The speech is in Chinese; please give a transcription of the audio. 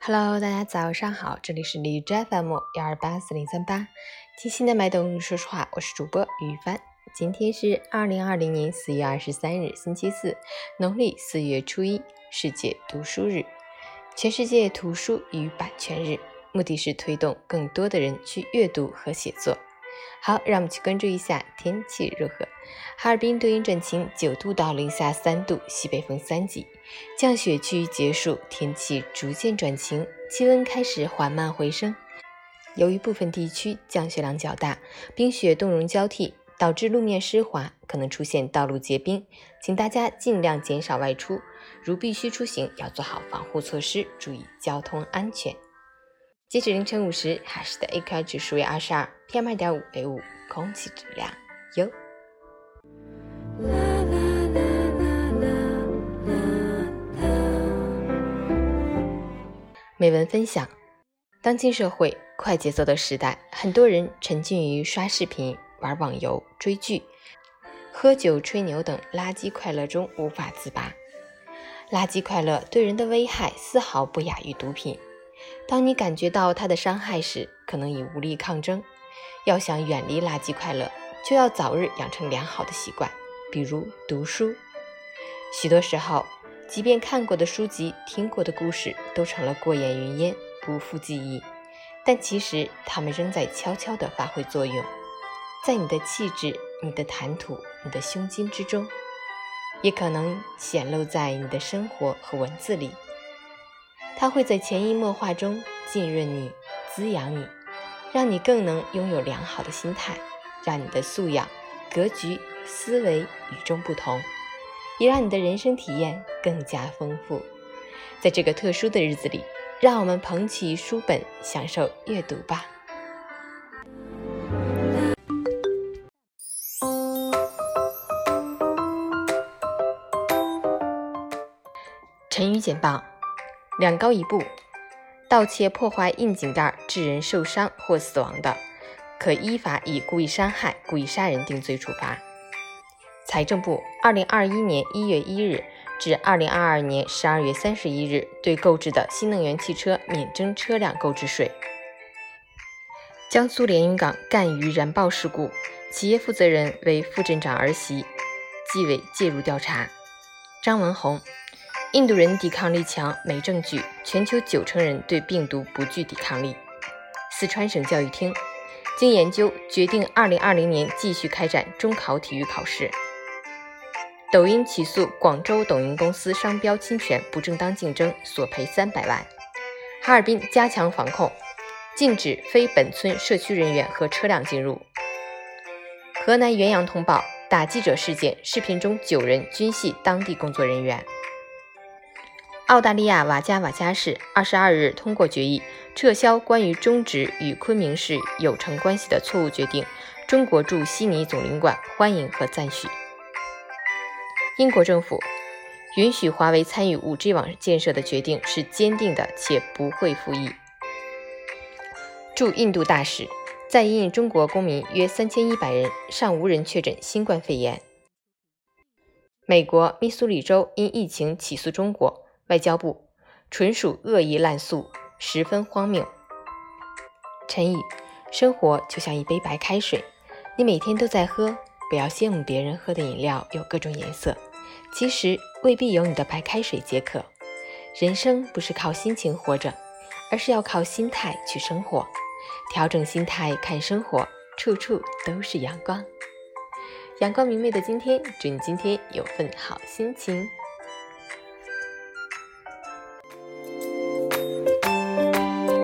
Hello，大家早上好，这里是李斋 FM 幺二八四零三八，听心的麦冬，说实话，我是主播于帆。今天是二零二零年四月二十三日，星期四，农历四月初一，世界读书日，全世界图书与版权日，目的是推动更多的人去阅读和写作。好，让我们去关注一下天气如何。哈尔滨多云转晴，九度到零下三度，西北风三级，降雪趋于结束，天气逐渐转晴，气温开始缓慢回升。由于部分地区降雪量较大，冰雪冻融交替，导致路面湿滑，可能出现道路结冰，请大家尽量减少外出，如必须出行，要做好防护措施，注意交通安全。截止凌晨五时，哈市的 AQI 指数为二十二，PM 二点五为五，空气质量优。美文分享：当今社会快节奏的时代，很多人沉浸于刷视频、玩网游、追剧、喝酒、吹牛等垃圾快乐中无法自拔。垃圾快乐对人的危害丝毫不亚于毒品。当你感觉到它的伤害时，可能已无力抗争。要想远离垃圾快乐，就要早日养成良好的习惯，比如读书。许多时候，即便看过的书籍、听过的故事都成了过眼云烟，不复记忆，但其实它们仍在悄悄地发挥作用，在你的气质、你的谈吐、你的胸襟之中，也可能显露在你的生活和文字里。它会在潜移默化中浸润你、滋养你，让你更能拥有良好的心态，让你的素养、格局、思维与众不同，也让你的人生体验更加丰富。在这个特殊的日子里，让我们捧起书本，享受阅读吧。成语简报。两高一步，盗窃、破坏硬颈带致人受伤或死亡的，可依法以故意伤害、故意杀人定罪处罚。财政部，二零二一年一月一日至二零二二年十二月三十一日对购置的新能源汽车免征车辆购置税。江苏连云港赣榆燃爆事故，企业负责人为副镇长儿媳，纪委介入调查。张文宏。印度人抵抗力强没证据，全球九成人对病毒不具抵抗力。四川省教育厅经研究决定，二零二零年继续开展中考体育考试。抖音起诉广州抖音公司商标侵权、不正当竞争，索赔三百万。哈尔滨加强防控，禁止非本村社区人员和车辆进入。河南原阳通报打记者事件，视频中九人均系当地工作人员。澳大利亚瓦加瓦加市二十二日通过决议，撤销关于终止与昆明市有成关系的错误决定。中国驻悉尼总领馆欢迎和赞许。英国政府允许华为参与 5G 网建设的决定是坚定的，且不会复议。驻印度大使在印中国公民约三千一百人，尚无人确诊新冠肺炎。美国密苏里州因疫情起诉中国。外交部纯属恶意滥诉，十分荒谬。陈宇，生活就像一杯白开水，你每天都在喝，不要羡慕别人喝的饮料有各种颜色，其实未必有你的白开水解渴。人生不是靠心情活着，而是要靠心态去生活。调整心态看生活，处处都是阳光。阳光明媚的今天，祝你今天有份好心情。